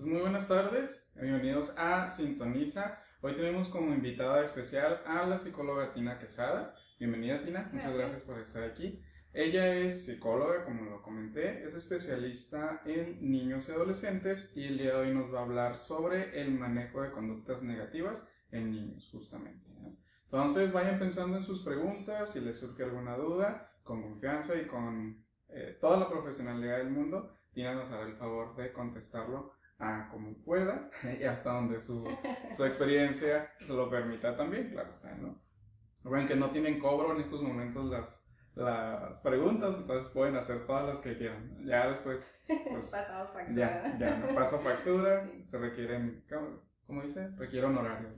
Pues muy buenas tardes, bienvenidos a Sintoniza. Hoy tenemos como invitada especial a la psicóloga Tina Quesada. Bienvenida Tina, muchas gracias por estar aquí. Ella es psicóloga, como lo comenté, es especialista en niños y adolescentes y el día de hoy nos va a hablar sobre el manejo de conductas negativas en niños, justamente. Entonces vayan pensando en sus preguntas, si les surge alguna duda, con confianza y con eh, toda la profesionalidad del mundo, Tina nos hará el favor de contestarlo a como pueda y hasta donde su, su experiencia lo permita también, claro está, ¿no? Recuerden que no tienen cobro en estos momentos las, las preguntas, entonces pueden hacer todas las que quieran. Ya después, pues, ya, ya no paso factura, se requieren, ¿cómo dice? Requiere honorarios.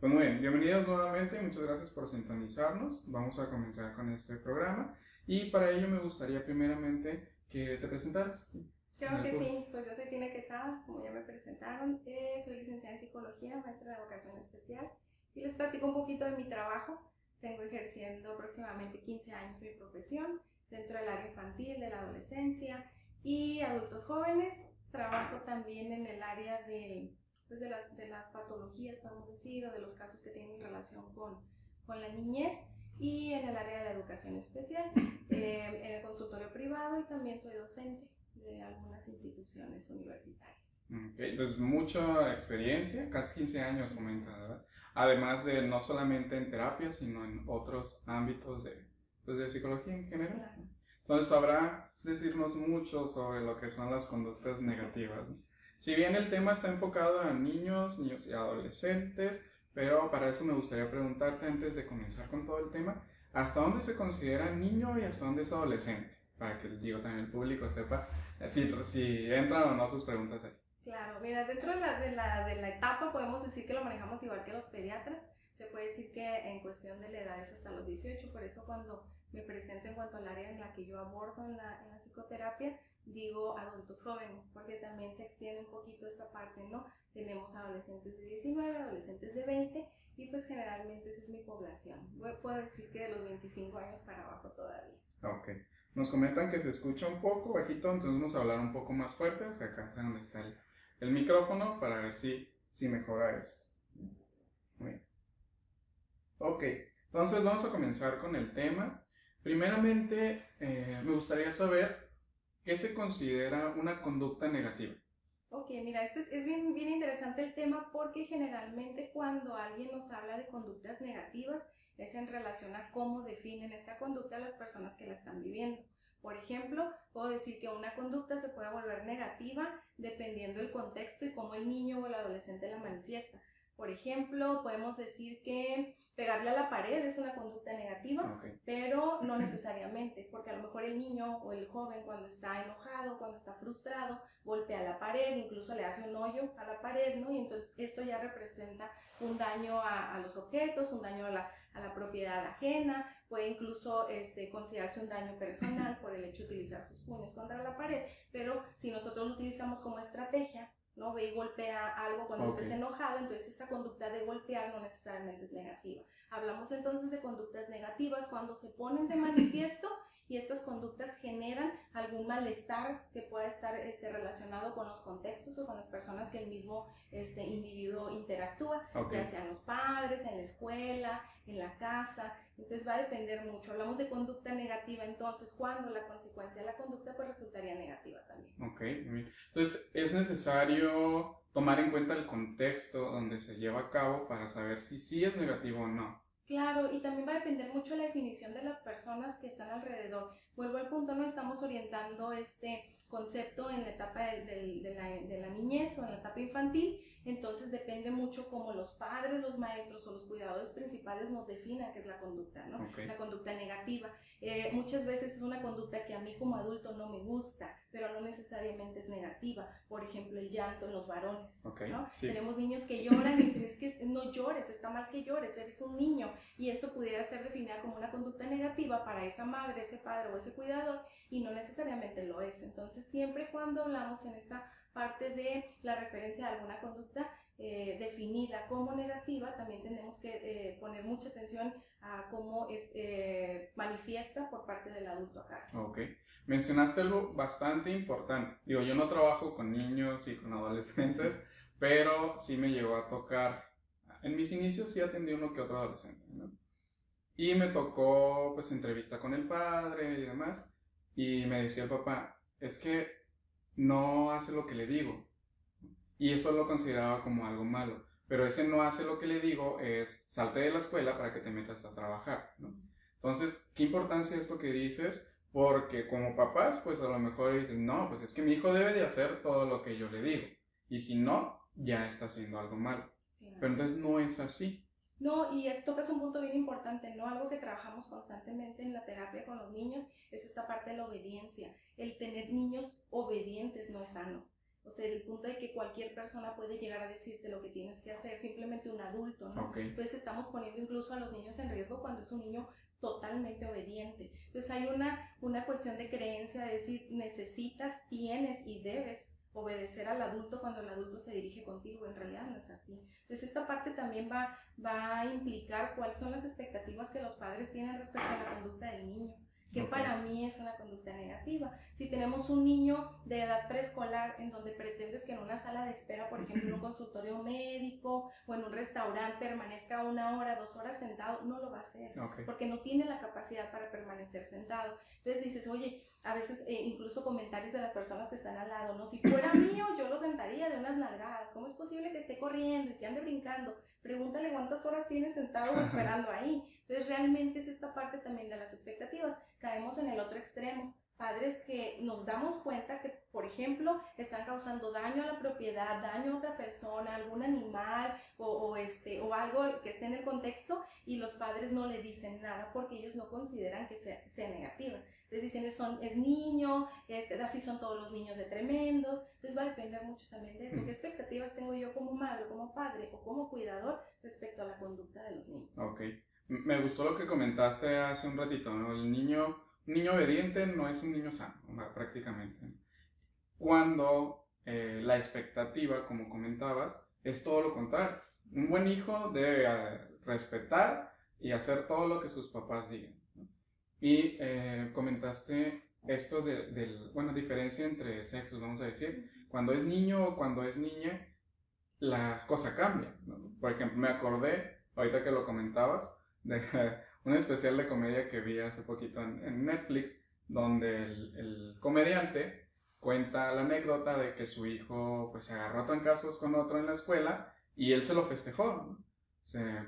Pues muy bien, bienvenidos nuevamente, muchas gracias por sintonizarnos. Vamos a comenzar con este programa y para ello me gustaría primeramente que te presentaras. Claro que sí, pues yo soy Tina Quesada, como ya me presentaron, eh, soy licenciada en psicología, maestra de educación especial y les platico un poquito de mi trabajo. Tengo ejerciendo aproximadamente 15 años mi profesión dentro del área infantil, de la adolescencia y adultos jóvenes. Trabajo también en el área de, pues de, las, de las patologías, podemos decir, o de los casos que tienen relación con, con la niñez y en el área de la educación especial, eh, en el consultorio privado y también soy docente de algunas instituciones universitarias. entonces mucha experiencia, casi 15 años comenta, ¿verdad? Además de no solamente en terapia, sino en otros ámbitos de, pues, de psicología en general. Entonces sabrá decirnos mucho sobre lo que son las conductas negativas. Si bien el tema está enfocado a niños, niños y adolescentes, pero para eso me gustaría preguntarte antes de comenzar con todo el tema, ¿hasta dónde se considera niño y hasta dónde es adolescente? Para que digo, también el público sepa si, si entran o no sus preguntas ahí. Claro, mira, dentro de la, de, la, de la etapa podemos decir que lo manejamos igual que los pediatras. Se puede decir que en cuestión de la edad es hasta los 18, por eso cuando me presento en cuanto al área en la que yo abordo en la, en la psicoterapia, digo adultos jóvenes, porque también se extiende un poquito esta parte, ¿no? Tenemos adolescentes de 19, adolescentes de 20, y pues generalmente esa es mi población. Puedo decir que de los 25 años para abajo todavía. Ok. Nos comentan que se escucha un poco bajito, entonces vamos a hablar un poco más fuerte, o sea, acá es donde está el, micrófono para ver si, si mejora esto. Muy bien. Ok, entonces vamos a comenzar con el tema. Primeramente, eh, me gustaría saber qué se considera una conducta negativa. Ok, mira, este es bien, bien interesante el tema porque generalmente cuando alguien nos habla de conductas negativas, es en relación a cómo definen esta conducta las personas que la están viviendo. Por ejemplo, puedo decir que una conducta se puede volver negativa dependiendo del contexto y cómo el niño o el adolescente la manifiesta. Por ejemplo, podemos decir que pegarle a la pared es una conducta negativa, pero no necesariamente, porque a lo mejor el niño o el joven cuando está enojado, cuando está frustrado, golpea la pared, incluso le hace un hoyo a la pared, ¿no? Y entonces esto ya representa un daño a, a los objetos, un daño a la, a la propiedad ajena, puede incluso este, considerarse un daño personal por el hecho de utilizar sus puños contra la pared, pero si nosotros lo utilizamos como estrategia, ¿no? Ve y golpea algo cuando estés enojado, entonces esta conducta de golpear no necesariamente es negativa. Hablamos entonces de conductas negativas cuando se ponen de manifiesto y estas conductas generan algún malestar que pueda estar este, relacionado con los contextos o con las personas que el mismo este, individuo interactúa, ya sean los padres, en la escuela, en la casa. Entonces va a depender mucho. Hablamos de conducta negativa, entonces cuando la consecuencia de la conducta pues resultaría negativa también. Ok, entonces es necesario tomar en cuenta el contexto donde se lleva a cabo para saber si sí es negativo o no. Claro, y también va a depender mucho la definición de las personas que están alrededor. Vuelvo al punto, no estamos orientando este concepto en la etapa de, la, de, la, niñez o en la etapa infantil, entonces depende mucho cómo los padres, los maestros o los cuidadores principales nos definan qué es la conducta, ¿no? La conducta negativa. Eh, muchas veces es una conducta que a mí como adulto no me gusta, pero no necesariamente es negativa. Por ejemplo, el llanto en los varones, ¿no? Tenemos niños que lloran y dicen, es que no llores, está mal que llores, eres un niño. Y esto pudiera ser definida como una conducta negativa para esa madre, ese padre o ese cuidador, y no necesariamente lo es. Entonces, siempre cuando hablamos en esta parte de la referencia a alguna conducta eh, definida como negativa, también tenemos que eh, poner mucha atención a cómo es eh, manifiesta por parte del adulto acá. Ok. Mencionaste algo bastante importante. Digo, yo no trabajo con niños y con adolescentes, pero sí me llegó a tocar. En mis inicios sí atendí uno que otro adolescente, ¿no? Y me tocó, pues, entrevista con el padre y demás. Y me decía el papá, es que no hace lo que le digo. Y eso lo consideraba como algo malo. Pero ese no hace lo que le digo es salte de la escuela para que te metas a trabajar, ¿no? Entonces, ¿qué importancia esto que dices? Porque como papás, pues a lo mejor dicen, no, pues es que mi hijo debe de hacer todo lo que yo le digo. Y si no, ya está haciendo algo malo. Pero entonces no es así. No, y tocas un punto bien importante, ¿no? Algo que trabajamos constantemente en la terapia con los niños es esta parte de la obediencia. El tener niños obedientes no es sano. O sea, el punto de que cualquier persona puede llegar a decirte lo que tienes que hacer, simplemente un adulto, ¿no? Entonces estamos poniendo incluso a los niños en riesgo cuando es un niño totalmente obediente. Entonces hay una, una cuestión de creencia de decir necesitas, tienes y debes obedecer al adulto cuando el adulto se dirige contigo. En realidad no es así. Entonces esta parte también va, va a implicar cuáles son las expectativas que los padres tienen respecto a la conducta del niño que para mí es una conducta negativa. Si tenemos un niño de edad preescolar en donde pretendes que en una sala de espera, por ejemplo, en un consultorio médico o en un restaurante permanezca una hora, dos horas sentado, no lo va a hacer, porque no tiene la capacidad para permanecer sentado. Entonces dices, oye, a veces eh, incluso comentarios de las personas que están al lado, ¿no? Si fuera mío, yo lo sentaría de unas nalgadas. ¿Cómo es posible que esté corriendo y que ande brincando? Pregúntale cuántas horas tiene sentado esperando ahí. Entonces realmente es esta parte también de las expectativas. Caemos en el otro extremo. Padres que nos damos cuenta que, por ejemplo, están causando daño a la propiedad, daño a otra persona, algún animal o, este, o algo que esté en el contexto y los padres no le dicen nada porque ellos no consideran que sea, sea negativa. Entonces dicen, son, es niño, este, así son todos los niños de tremendos. Entonces va a depender mucho también de eso. ¿Qué expectativas tengo yo como madre, como padre o como cuidador respecto a la conducta de los niños? Ok. Me gustó lo que comentaste hace un ratito. El niño, un niño obediente no es un niño sano, prácticamente. Cuando eh, la expectativa, como comentabas, es todo lo contrario. Un buen hijo debe eh, respetar y hacer todo lo que sus papás digan. Y eh, comentaste esto de, del, bueno, diferencia entre sexos, vamos a decir. Cuando es niño o cuando es niña, la cosa cambia. Por ejemplo, me acordé, ahorita que lo comentabas, de un especial de comedia que vi hace poquito en, Netflix, donde el, comediante cuenta la anécdota de que su hijo pues se agarró a trancazos con otro en la escuela y él se lo festejó,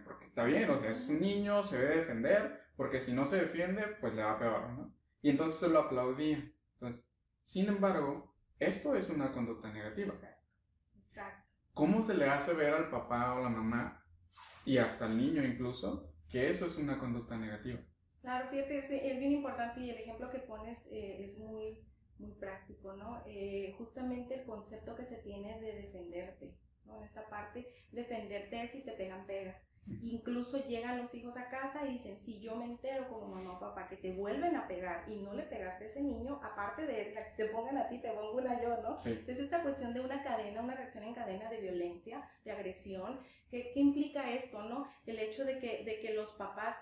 porque está bien, o sea, es un niño, se debe defender, porque si no se defiende, pues le va peor, ¿no? Y entonces se lo aplaudía. Entonces, sin embargo, esto es una conducta negativa. Exacto. ¿Cómo se le hace ver al papá o la mamá, y hasta al niño incluso, que eso es una conducta negativa. Claro, fíjate, es, bien importante y el ejemplo que pones eh, es muy, muy práctico, ¿no? Eh, justamente el concepto que se tiene de defenderte, ¿no? En esta parte, defenderte es si te pegan, pega. Incluso llegan los hijos a casa y dicen, si yo me entero como mamá o papá que te vuelven a pegar y no le pegaste a ese niño, aparte de que te pongan a ti, te pongo una yo, ¿no? Entonces esta cuestión de una cadena, una reacción en cadena de violencia, de agresión, ¿qué, implica esto, no? El hecho de que, de que los papás,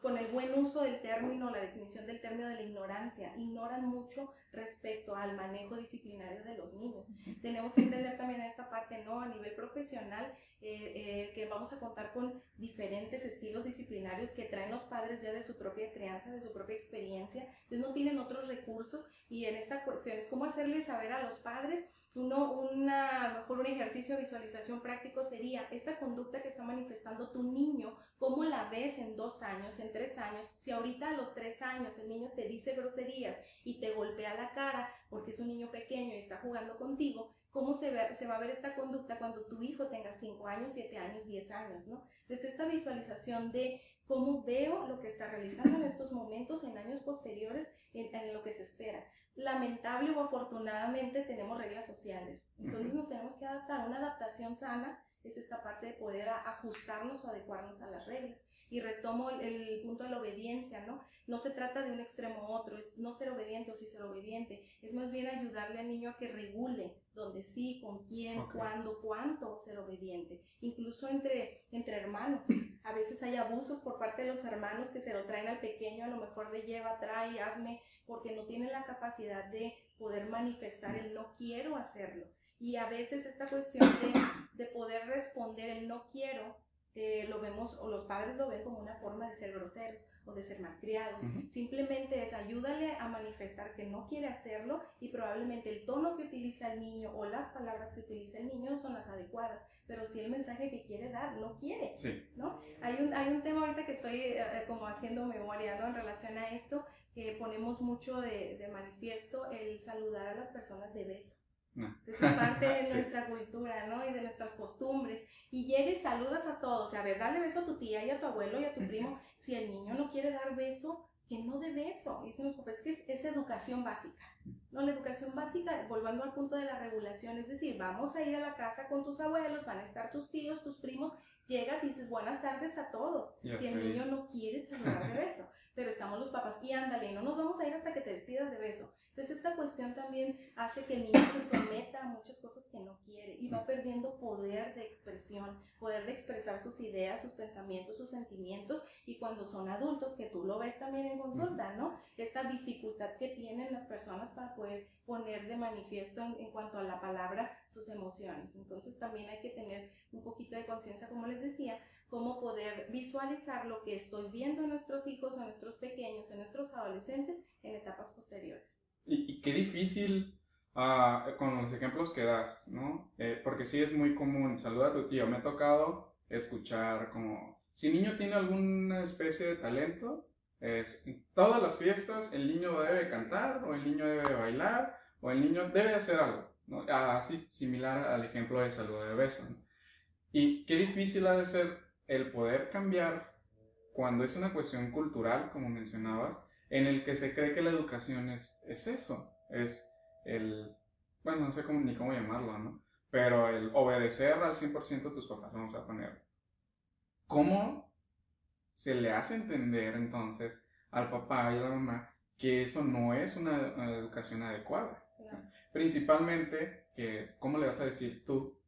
con el buen uso del término, la definición del término de la ignorancia, ignoran mucho respecto al manejo disciplinario de los niños. Tenemos que entender también esta parte, ¿no? A nivel profesional, eh, eh, que vamos a contar con diferentes estilos disciplinarios que traen los padres ya de su propia crianza, de su propia experiencia, entonces no tienen otros recursos y en esta cuestión es cómo hacerles saber a los padres uno, una, mejor un ejercicio de visualización práctico sería esta conducta que está manifestando tu niño, cómo la ves en dos años, en tres años. Si ahorita a los tres años el niño te dice groserías y te golpea la cara porque es un niño pequeño y está jugando contigo, ¿cómo se, ve, se va a ver esta conducta cuando tu hijo tenga cinco años, siete años, diez años? ¿no? Entonces esta visualización de cómo veo lo que está realizando en estos momentos, en años posteriores, en lo que se espera lamentable o afortunadamente tenemos reglas sociales. Entonces nos tenemos que adaptar. Una adaptación sana es esta parte de poder ajustarnos o adecuarnos a las reglas. Y retomo el, punto de la obediencia, ¿no? No se trata de un extremo u otro, es no ser obediente o sí ser obediente. Es más bien ayudarle al niño a que regule dónde sí, con quién, cuándo, cuánto ser obediente. Incluso entre, entre hermanos. A veces hay abusos por parte de los hermanos que se lo traen al pequeño, a lo mejor de lleva, trae, hazme porque no tienen la capacidad de poder manifestar el no quiero hacerlo. Y a veces esta cuestión de, de poder responder el no quiero, eh, lo vemos, o los padres lo ven como una forma de ser groseros o de ser malcriados. Simplemente es ayúdale a manifestar que no quiere hacerlo y probablemente el tono que utiliza el niño o las palabras que utiliza el niño son las adecuadas, pero si el mensaje que quiere dar no quiere, ¿no? Hay un, hay un tema ahorita que estoy eh, eh, como haciendo memoria, En relación a esto, que ponemos mucho de, de manifiesto el saludar a las personas de beso. Es parte de nuestra cultura, ¿no? Y de nuestras costumbres. Y llegues y saludas a todos. a ver, dale beso a tu tía y a tu abuelo y a tu primo. Si el niño no quiere dar beso, que no dé beso. Dicen los papás que es, educación básica. No, la educación básica, volviendo al punto de la regulación, es decir, vamos a ir a la casa con tus abuelos, van a estar tus tíos, tus primos, llegas y dices buenas tardes a todos. si el niño no quiere saludar de beso, pero estamos los papás y ándale, no nos vamos a ir hasta que te despidas de beso. Entonces esta cuestión también hace que el niño se someta a muchas cosas que no quiere y va perdiendo poder de expresión, poder de expresar sus ideas, sus pensamientos, sus sentimientos y cuando son adultos, que tú lo ves también en consulta, ¿no? Esta dificultad que tienen las personas para poder poner de manifiesto en, en cuanto a la palabra sus emociones. Entonces también hay que tener un poquito de conciencia, como les decía, cómo poder visualizar lo que estoy viendo en nuestros hijos, en nuestros pequeños, en nuestros adolescentes en etapas posteriores. Y, qué difícil ah, con los ejemplos que das, ¿no? Eh, porque sí es muy común, saluda a tu tío, me ha tocado escuchar como, si niño tiene alguna especie de talento, es, en todas las fiestas el niño debe cantar o el niño debe bailar o el niño debe hacer algo, ¿no? Así similar al ejemplo de saludo de beso. Y qué difícil ha de ser el poder cambiar cuando es una cuestión cultural, como mencionabas, en el que se cree que la educación es, es eso, es el, bueno, no sé cómo, ni cómo llamarlo, ¿no? Pero el obedecer al 100% a tus papás, vamos a poner. ¿Cómo se le hace entender entonces al papá y a la mamá que eso no es una, educación adecuada? Principalmente, que, ¿cómo le vas a decir tú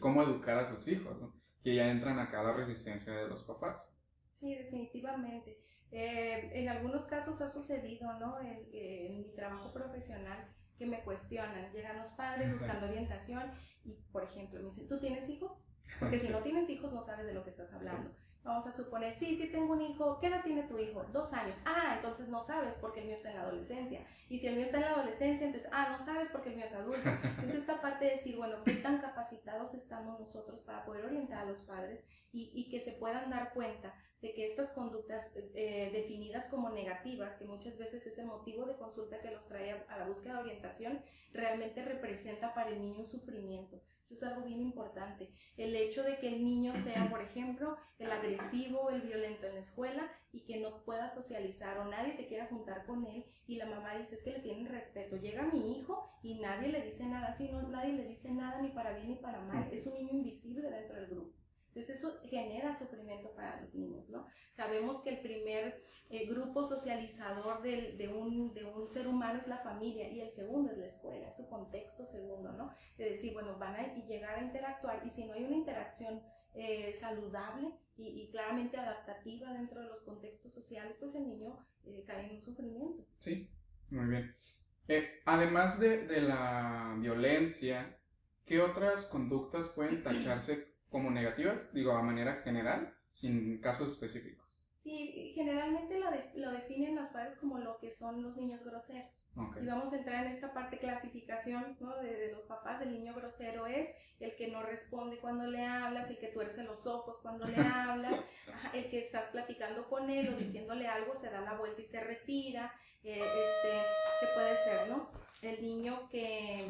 cómo educar a sus hijos? Que ya entran acá a la resistencia de los papás. Sí, definitivamente. Eh, en algunos casos ha sucedido, ¿no? En, mi trabajo profesional que me cuestionan, llegan los padres buscando orientación y, por ejemplo, me dicen, ¿tú tienes hijos? Porque si no tienes hijos no sabes de lo que estás hablando. Vamos a suponer, sí, sí tengo un hijo, ¿qué edad tiene tu hijo? Dos años. Ah, entonces no sabes porque el mío está en la adolescencia. Y si el mío está en la adolescencia, entonces, ah, no sabes porque el mío es adulto. Es esta parte de decir, bueno, ¿qué tan capacitados estamos nosotros para poder orientar a los padres y, y que se puedan dar cuenta de que estas conductas eh, definidas como negativas, que muchas veces es el motivo de consulta que los trae a, la búsqueda de orientación, realmente representa para el niño un sufrimiento. Eso es algo bien importante. El hecho de que el niño sea, por ejemplo, el agresivo, el violento en la escuela y que no pueda socializar o nadie se quiera juntar con él y la mamá dice es que le tienen respeto. Llega mi hijo y nadie le dice nada, sino nadie le dice nada ni para bien ni para mal. Es un niño invisible dentro del grupo. Entonces eso genera sufrimiento para los niños, ¿no? Sabemos que el primer eh, grupo socializador de, un, de un ser humano es la familia y el segundo es la escuela, es su contexto segundo, ¿no? Es decir, bueno, van a llegar a interactuar y si no hay una interacción eh, saludable y, claramente adaptativa dentro de los contextos sociales, pues el niño eh, cae en un sufrimiento. Sí, muy bien. además de, de la violencia, ¿qué otras conductas pueden tacharse como negativas, digo, a manera general, sin casos específicos. Sí, generalmente lo, lo definen los padres como lo que son los niños groseros. Y vamos a entrar en esta parte clasificación ¿no? de, los papás. El niño grosero es el que no responde cuando le hablas, el que tuerce los ojos cuando le hablas, el que estás platicando con él o diciéndole algo, se da la vuelta y se retira. Eh, este, ¿Qué puede ser, no? El niño que...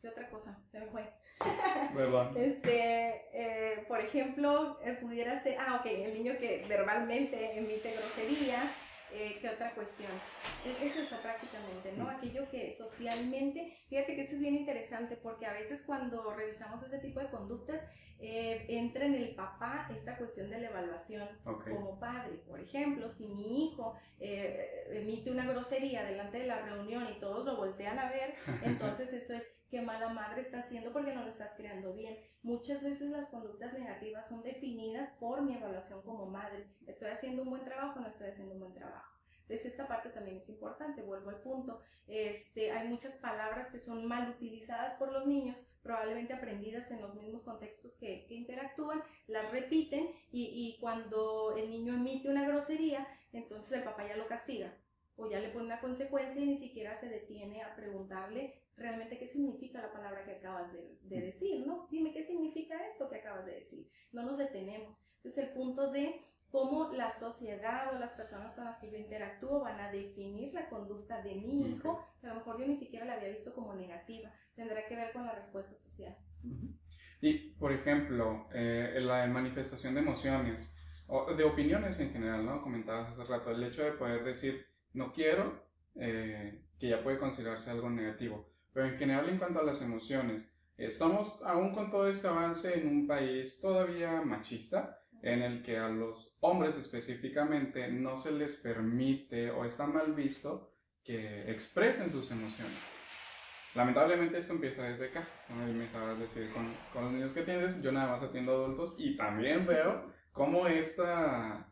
¿Qué otra cosa? Se me fue este, eh, por ejemplo, eh, pudiera ser, ah, ok, el niño que verbalmente emite groserías, eh, ¿qué otra cuestión? E, es eso prácticamente, ¿no? Aquello que socialmente, fíjate que eso es bien interesante porque a veces cuando revisamos ese tipo de conductas, entra en el papá esta cuestión de la evaluación como padre. Por ejemplo, si mi hijo emite una grosería delante de la reunión y todos lo voltean a ver, entonces eso es qué mala madre está haciendo porque no lo estás creando bien. Muchas veces las conductas negativas son definidas por mi evaluación como madre. ¿Estoy haciendo un buen trabajo o no estoy haciendo un buen trabajo? Entonces esta parte también es importante, vuelvo al punto. Este, hay muchas palabras que son mal utilizadas por los niños, probablemente aprendidas en los mismos contextos que, interactúan, las repiten y, y cuando el niño emite una grosería, entonces el papá ya lo castiga o ya le pone una consecuencia y ni siquiera se detiene a preguntarle realmente qué significa la palabra que acabas de, de, decir, ¿no? Dime qué significa esto que acabas de decir. No nos detenemos. Entonces el punto de cómo la sociedad o las personas con las que yo interactúo van a definir la conducta de mi hijo, a lo mejor yo ni siquiera la había visto como negativa, tendrá que ver con la respuesta social. Y, por ejemplo, eh, la manifestación de emociones, o de opiniones en general, ¿no? Comentabas hace rato, el hecho de poder decir, no quiero, eh, que ya puede considerarse algo negativo. Pero en general, en cuanto a las emociones, estamos aún con todo este avance en un país todavía machista, en el que a los hombres específicamente no se les permite o está mal visto que expresen sus emociones. Lamentablemente esto empieza desde casa, como me sabes decir, con, con, los niños que tienes, yo nada más atiendo adultos y también veo cómo esta,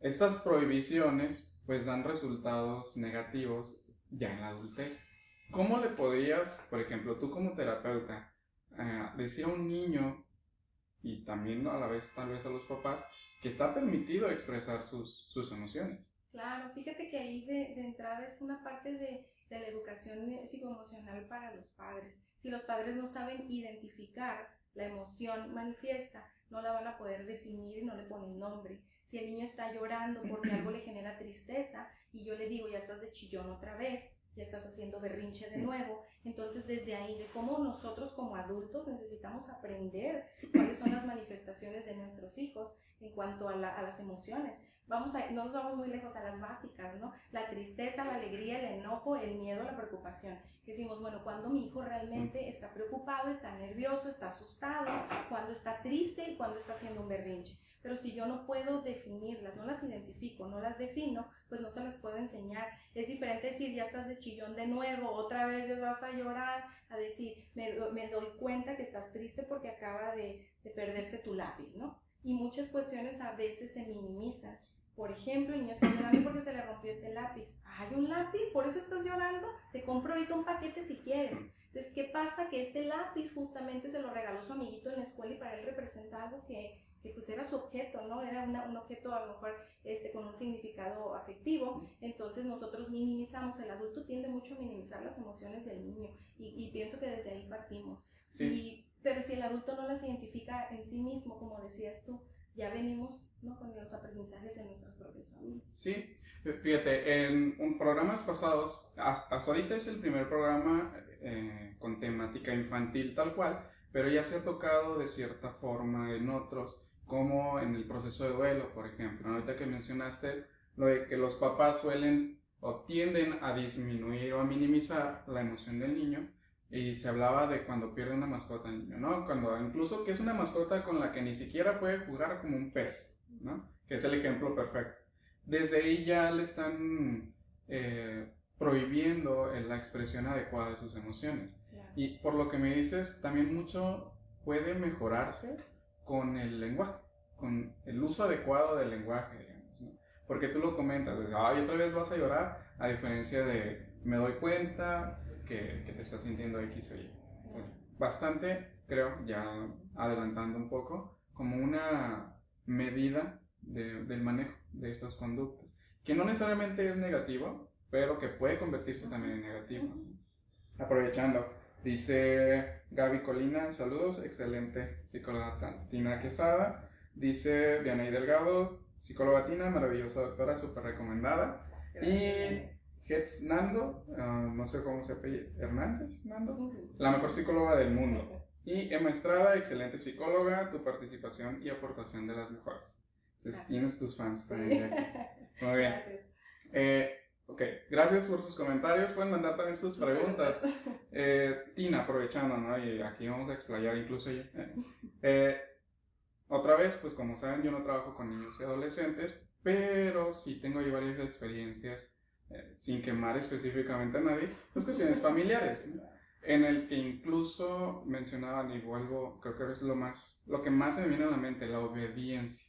estas prohibiciones pues dan resultados negativos ya en la adultez. ¿Cómo le podrías, por ejemplo, tú como terapeuta, uh, decir a un niño y también a la vez tal vez a los papás que está permitido expresar sus, sus emociones. Claro, fíjate que ahí de, de entrada es una parte de, de, la educación psicoemocional para los padres. Si los padres no saben identificar la emoción manifiesta, no la van a poder definir y no le ponen nombre. Si el niño está llorando porque algo le genera tristeza y yo le digo, ya estás de chillón otra vez, ya estás haciendo berrinche de nuevo. Entonces, desde ahí, de cómo nosotros como adultos necesitamos aprender cuáles son las manifestaciones de nuestros hijos en cuanto a, la, a las emociones. Vamos a, no nos vamos muy lejos a las básicas, ¿no? La tristeza, la alegría, el enojo, el miedo, la preocupación. Decimos, bueno, cuando mi hijo realmente está preocupado, está nervioso, está asustado, cuando está triste y cuando está haciendo un berrinche. Pero si yo no puedo definirlas, no las identifico, no las defino, pues no se las puedo enseñar. Es diferente decir, ya estás de chillón de nuevo, otra vez vas a llorar, a decir, me, me doy cuenta que estás triste porque acaba de, de, perderse tu lápiz, ¿no? Y muchas cuestiones a veces se minimizan. Por ejemplo, el niño está llorando porque se le rompió este lápiz. ¿Hay un lápiz? ¿Por eso estás llorando? Te compro ahorita un paquete si quieres. Entonces, ¿qué pasa? Que este lápiz justamente se lo regaló su amiguito en la escuela y para él representa algo que que pues era su objeto, ¿no? Era una, un objeto a lo mejor este, con un significado afectivo, entonces nosotros minimizamos, el adulto tiende mucho a minimizar las emociones del niño y, y pienso que desde ahí partimos. Sí. Y, pero si el adulto no las identifica en sí mismo, como decías tú, ya venimos ¿no? con los aprendizajes de nuestros propios amigos. Sí, fíjate, en un, programas pasados, hasta ahorita es el primer programa eh, con temática infantil tal cual, pero ya se ha tocado de cierta forma en otros como en el proceso de duelo, por ejemplo. Ahorita que mencionaste lo de que los papás suelen o tienden a disminuir o a minimizar la emoción del niño, y se hablaba de cuando pierde una mascota el niño, ¿no? Cuando incluso que es una mascota con la que ni siquiera puede jugar como un pez, ¿no? Que es el ejemplo perfecto. Desde ahí ya le están eh, prohibiendo la expresión adecuada de sus emociones. Claro. Y por lo que me dices, también mucho puede mejorarse con el lenguaje, con el uso adecuado del lenguaje, digamos, ¿no? Porque tú lo comentas, de, ay, otra vez vas a llorar, a diferencia de, me doy cuenta que, que te estás sintiendo X o Y. Bastante, creo, ya adelantando un poco, como una medida de, del manejo de estas conductas, que no necesariamente es negativo, pero que puede convertirse también en negativo. Aprovechando, Dice Gaby Colina, saludos, excelente psicóloga Tina Quesada. Dice Vianey Delgado, psicóloga Tina, maravillosa doctora, súper recomendada. Y Hetz Nando, uh, no sé cómo se apellida, Hernández Nando, la mejor psicóloga del mundo. Y Emma Estrada, excelente psicóloga, tu participación y aportación de las mejores. Entonces, tienes tus fans también aquí. Muy bien. Eh, Ok, gracias por sus comentarios. Pueden mandar también sus preguntas. Eh, Tina, aprovechando, ¿no? Y aquí vamos a explayar incluso yo. Eh, otra vez, pues como saben, yo no trabajo con niños y adolescentes, pero sí tengo ahí varias experiencias, eh, sin quemar específicamente a nadie, pues cuestiones familiares, ¿no? en el que incluso mencionaban y vuelvo, creo que es lo más, lo que más se me viene a la mente, la obediencia.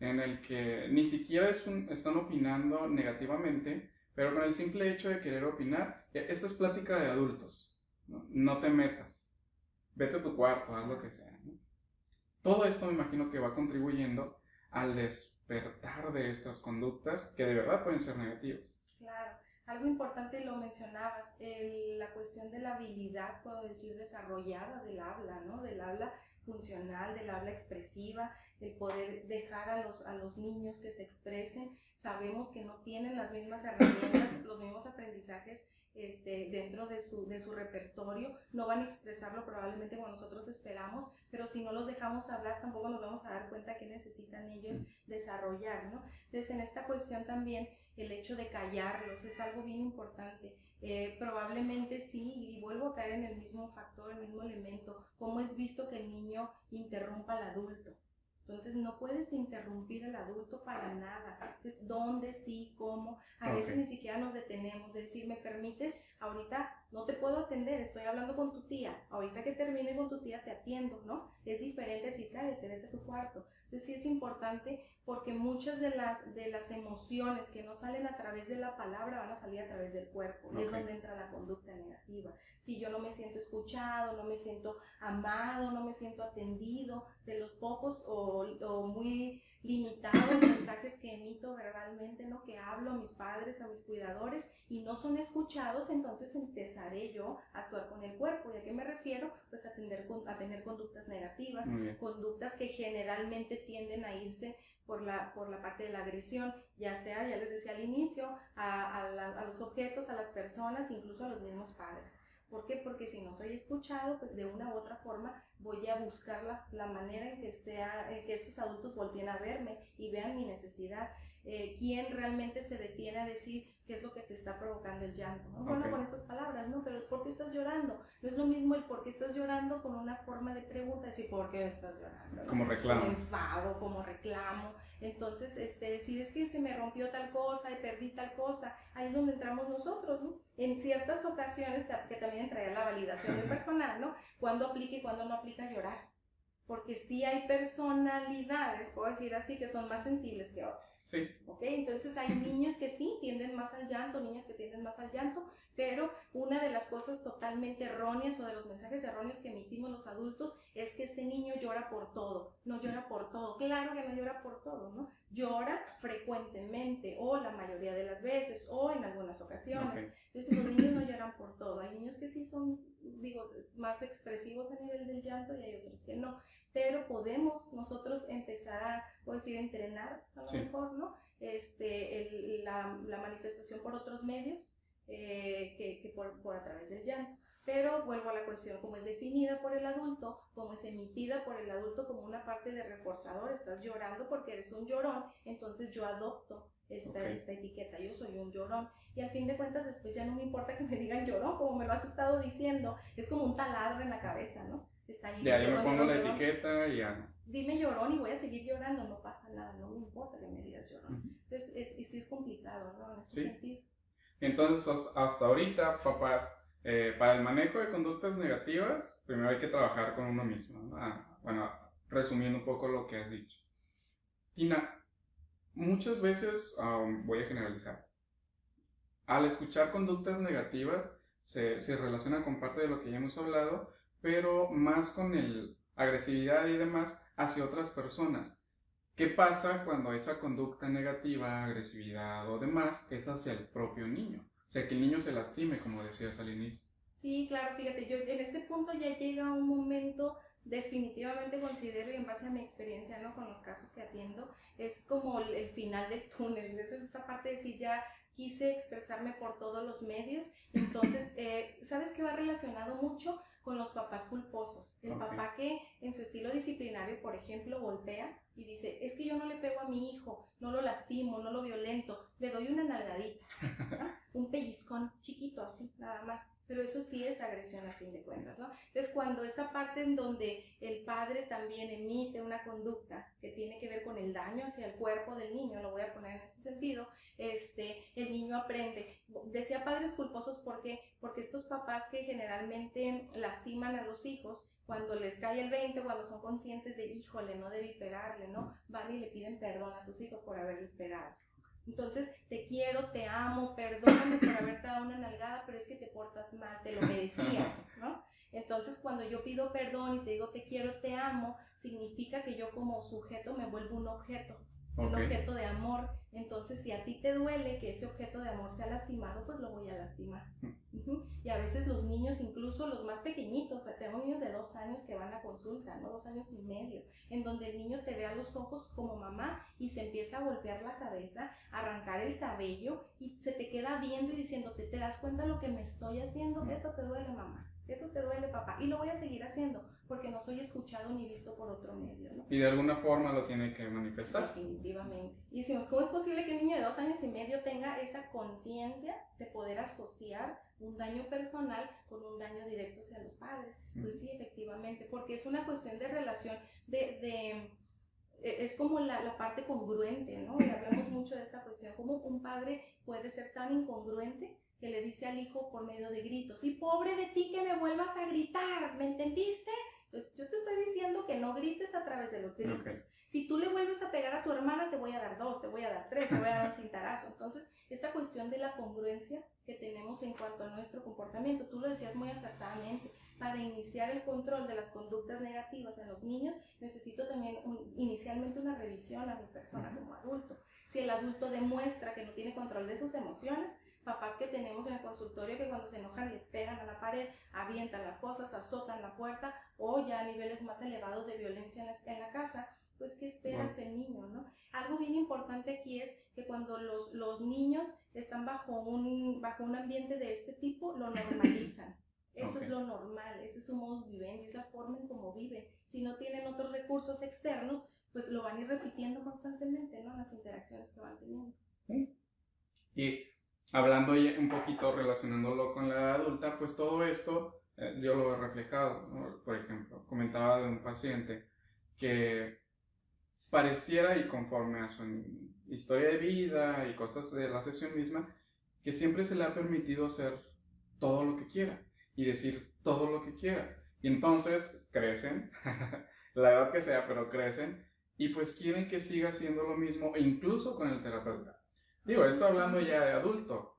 En el que ni siquiera están opinando negativamente, pero con el simple hecho de querer opinar, esta es plática de adultos, no, te metas, vete a tu cuarto, haz lo que sea. Todo esto me imagino que va contribuyendo al despertar de estas conductas que de verdad pueden ser negativas. Claro, algo importante lo mencionabas, la cuestión de la habilidad, puedo decir, desarrollada del habla, ¿no? Del habla funcional, del habla expresiva, el poder dejar a los, a los niños que se expresen. Sabemos que no tienen las mismas herramientas, los mismos aprendizajes este, dentro de su, de su repertorio, no van a expresarlo probablemente como nosotros esperamos, pero si no los dejamos hablar tampoco nos vamos a dar cuenta que necesitan ellos desarrollar, ¿no? Entonces en esta cuestión también el hecho de callarlos es algo bien importante. Eh, probablemente sí, y vuelvo a caer en el mismo factor, el mismo elemento, cómo es visto que el niño interrumpa al adulto. Entonces no puedes interrumpir al adulto para nada. Entonces, ¿dónde, sí, cómo? A veces ni siquiera nos detenemos de decir, ¿me permites? Ahorita no te puedo atender, estoy hablando con tu tía. Ahorita que termine con tu tía te atiendo, ¿no? Es diferente decir, cállate, vete a tu cuarto. Entonces sí es importante porque muchas de las, de las emociones que no salen a través de la palabra van a salir a través del cuerpo. Y es donde entra la conducta negativa si yo no me siento escuchado, no me siento amado, no me siento atendido, de los pocos o, muy limitados mensajes que emito verbalmente, ¿no? que hablo a mis padres, a mis cuidadores y no son escuchados, entonces empezaré yo a actuar con el cuerpo. ¿Y a qué me refiero? Pues a, tener, a tener conductas negativas, conductas que generalmente tienden a irse por la, por la parte de la agresión, ya sea, ya les decía al inicio, a, a los objetos, a las personas, incluso a los mismos padres. ¿Por qué? Porque si no soy escuchado, pues de una u otra forma voy a buscar la, manera en que, sea, en que esos adultos volteen a verme y vean mi necesidad. Eh, ¿Quién realmente se detiene a decir qué es lo que te está provocando el llanto? ¿no? Bueno, con estas palabras, ¿no? Pero ¿por qué estás llorando? No es lo mismo el por qué estás llorando con una forma de pregunta, decir ¿por qué estás llorando? Como reclamo. Como enfado, como reclamo. Entonces, este, decir es que se me rompió tal cosa y perdí tal cosa, ahí es donde entramos nosotros, ¿no? En ciertas ocasiones, que también entraría la validación del personal, ¿no? Cuando aplica y cuando no aplica llorar. Porque sí hay personalidades, puedo decir así, que son más sensibles que otras. Sí. ¿Ok? Entonces hay niños que sí tienden más al llanto, niñas que tienden más al llanto, pero una de las cosas totalmente erróneas o de los mensajes erróneos que emitimos los adultos es que este niño llora por todo, no llora por todo. Claro que no llora por todo, ¿no? Llora frecuentemente o la mayoría de las veces o en algunas ocasiones. Entonces los niños no lloran por todo. Hay niños que sí son, digo, más expresivos a nivel del llanto y hay otros que no pero podemos nosotros empezar a, decir, entrenar a lo mejor, ¿no? Este, la, la, manifestación por otros medios eh, que, que por, por, a través del llanto. Pero vuelvo a la cuestión, como es definida por el adulto, como es emitida por el adulto como una parte de reforzador, estás llorando porque eres un llorón, entonces yo adopto esta, esta etiqueta, yo soy un llorón. Y al fin de cuentas después ya no me importa que me digan llorón, como me lo has estado diciendo, es como un taladro en la cabeza, ¿no? Está ahí. Ya, yo me pongo la etiqueta y ya. Dime llorón y voy a seguir llorando, no pasa nada, no me importa que me digas llorón. Entonces, es, sí es complicado, ¿no? En este sentido. Entonces, hasta ahorita, papás, eh, para el manejo de conductas negativas, primero hay que trabajar con uno mismo. Ah, bueno, resumiendo un poco lo que has dicho. Tina, muchas veces, voy a generalizar, al escuchar conductas negativas, se, se relaciona con parte de lo que ya hemos hablado, pero más con el agresividad y demás hacia otras personas. ¿Qué pasa cuando esa conducta negativa, agresividad o demás es hacia el propio niño? O sea, que el niño se lastime, como decías al inicio. Sí, claro, fíjate, yo en este punto ya llega un momento, definitivamente considero, y en base a mi experiencia ¿no? con los casos que atiendo, es como el, final del túnel, es esa parte de decir ya quise expresarme por todos los medios, entonces, eh, ¿sabes qué va relacionado mucho? Con los papás culposos. El papá que en su estilo disciplinario, por ejemplo, golpea y dice, es que yo no le pego a mi hijo, no lo lastimo, no lo violento, le doy una nalgadita, un pellizcón chiquito así, nada más. Pero eso sí es agresión a fin de cuentas, ¿no? Entonces, cuando esta parte en donde el padre también emite una conducta que tiene que ver con el daño hacia el cuerpo del niño, lo voy a poner en este sentido, este, el niño aprende. Decía padres culposos porque, porque estos papás que generalmente lastiman a los hijos, cuando les cae el 20, cuando son conscientes de, híjole, no debí pegarle, ¿no? Van y le piden perdón a sus hijos por haberles pegado. Entonces, te quiero, te amo, perdóname por haberte dado una nalgada, pero es que te portas mal, te lo merecías, ¿no? Entonces, cuando yo pido perdón y te digo te quiero, te amo, significa que yo como sujeto me vuelvo un objeto, un objeto de amor. Entonces, si a ti te duele que ese objeto de amor sea lastimado, pues lo voy a lastimar. Mm. Y a veces los niños, incluso los más pequeñitos, o sea, tengo niños de dos años que van a consulta, ¿no? Dos años y medio, en donde el niño te ve a los ojos como mamá y se empieza a golpear la cabeza, arrancar el cabello y se te queda viendo y diciéndote, ¿te das cuenta lo que me estoy haciendo? Mm. Eso te duele, mamá. Eso te duele, papá. Y lo voy a seguir haciendo porque no soy escuchado ni visto por otro medio. ¿no? Y de alguna forma lo tiene que manifestar. Definitivamente. Y decimos, ¿cómo es posible que un niño de dos años y medio tenga esa conciencia de poder asociar un daño personal con un daño directo hacia los padres? Pues sí, efectivamente, porque es una cuestión de relación, de, de e, es como la, la, parte congruente, ¿no? Y hablamos mucho de esta cuestión, cómo un padre puede ser tan incongruente que le dice al hijo por medio de gritos, y pobre de ti que me vuelvas a gritar, ¿me entendiste? Entonces yo te estoy diciendo que no grites a través de los gritos. Si tú le vuelves a pegar a tu hermana, te voy a dar dos, te voy a dar tres, te voy a dar un cintarazo. Entonces, esta cuestión de la congruencia que tenemos en cuanto a nuestro comportamiento, tú lo decías muy acertadamente, para iniciar el control de las conductas negativas en los niños, necesito también inicialmente una revisión a mi persona como adulto. Si el adulto demuestra que no tiene control de sus emociones, papás que tenemos en el consultorio que cuando se enojan le pegan a la pared, avientan las cosas, azotan la puerta o ya a niveles más elevados de violencia en la, casa, pues ¿qué esperas del niño, no? Algo bien importante aquí es que cuando los, los niños están bajo un, bajo un ambiente de este tipo, lo normalizan. Eso es lo normal, ese es su modus vivendi, es la forma en cómo viven. Si no tienen otros recursos externos, pues lo van a ir repitiendo constantemente, ¿no? Las interacciones que van teniendo. Y hablando un poquito relacionándolo con la edad adulta, pues todo esto eh, yo lo he reflejado. Por ejemplo, comentaba de un paciente que pareciera y conforme a su historia de vida y cosas de la sesión misma, que siempre se le ha permitido hacer todo lo que quiera y decir todo lo que quiera. Y entonces crecen, la edad que sea, pero crecen y pues quieren que siga haciendo lo mismo e incluso con el terapeuta. Digo, esto hablando ya de adulto.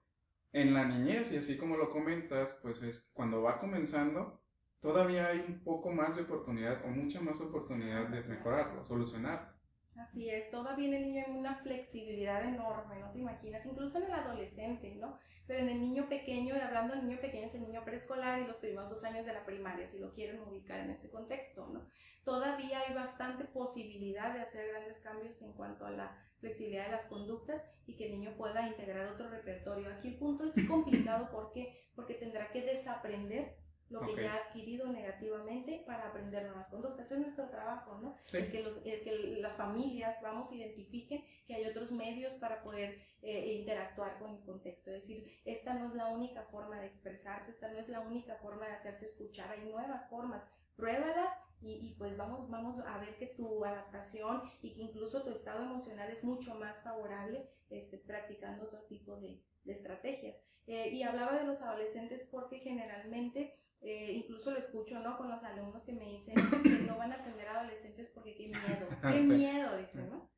En la niñez, y así como lo comentas, pues es cuando va comenzando, todavía hay un poco más de oportunidad o mucha más oportunidad de mejorarlo, solucionarlo. Así es, todavía el niño en una flexibilidad enorme, no te imaginas, incluso en el adolescente, ¿no? Pero en el niño pequeño, y hablando del niño pequeño, es el niño preescolar y los primeros dos años de la primaria, si lo quieren ubicar en este contexto, ¿no? Todavía hay bastante posibilidad de hacer grandes cambios en cuanto a la flexibilidad de las conductas y que el niño pueda integrar otro repertorio. Aquí el punto es complicado, ¿por qué? Porque tendrá que desaprender lo que ya ha adquirido negativamente para aprender nuevas conductas. es nuestro trabajo, ¿no? El, que los, que las familias, vamos, identifiquen que hay otros medios para poder eh, interactuar con el contexto. Es decir, esta no es la única forma de expresarte, esta no es la única forma de hacerte escuchar, hay nuevas formas. Pruébalas y, y, pues vamos, vamos a ver que tu adaptación y que incluso tu estado emocional es mucho más favorable este, practicando otro tipo de, de estrategias. Eh, y hablaba de los adolescentes porque generalmente eh, incluso lo escucho, ¿no? Con los alumnos que me dicen que no van a atender adolescentes porque qué miedo. Qué miedo, dicen, ¿no?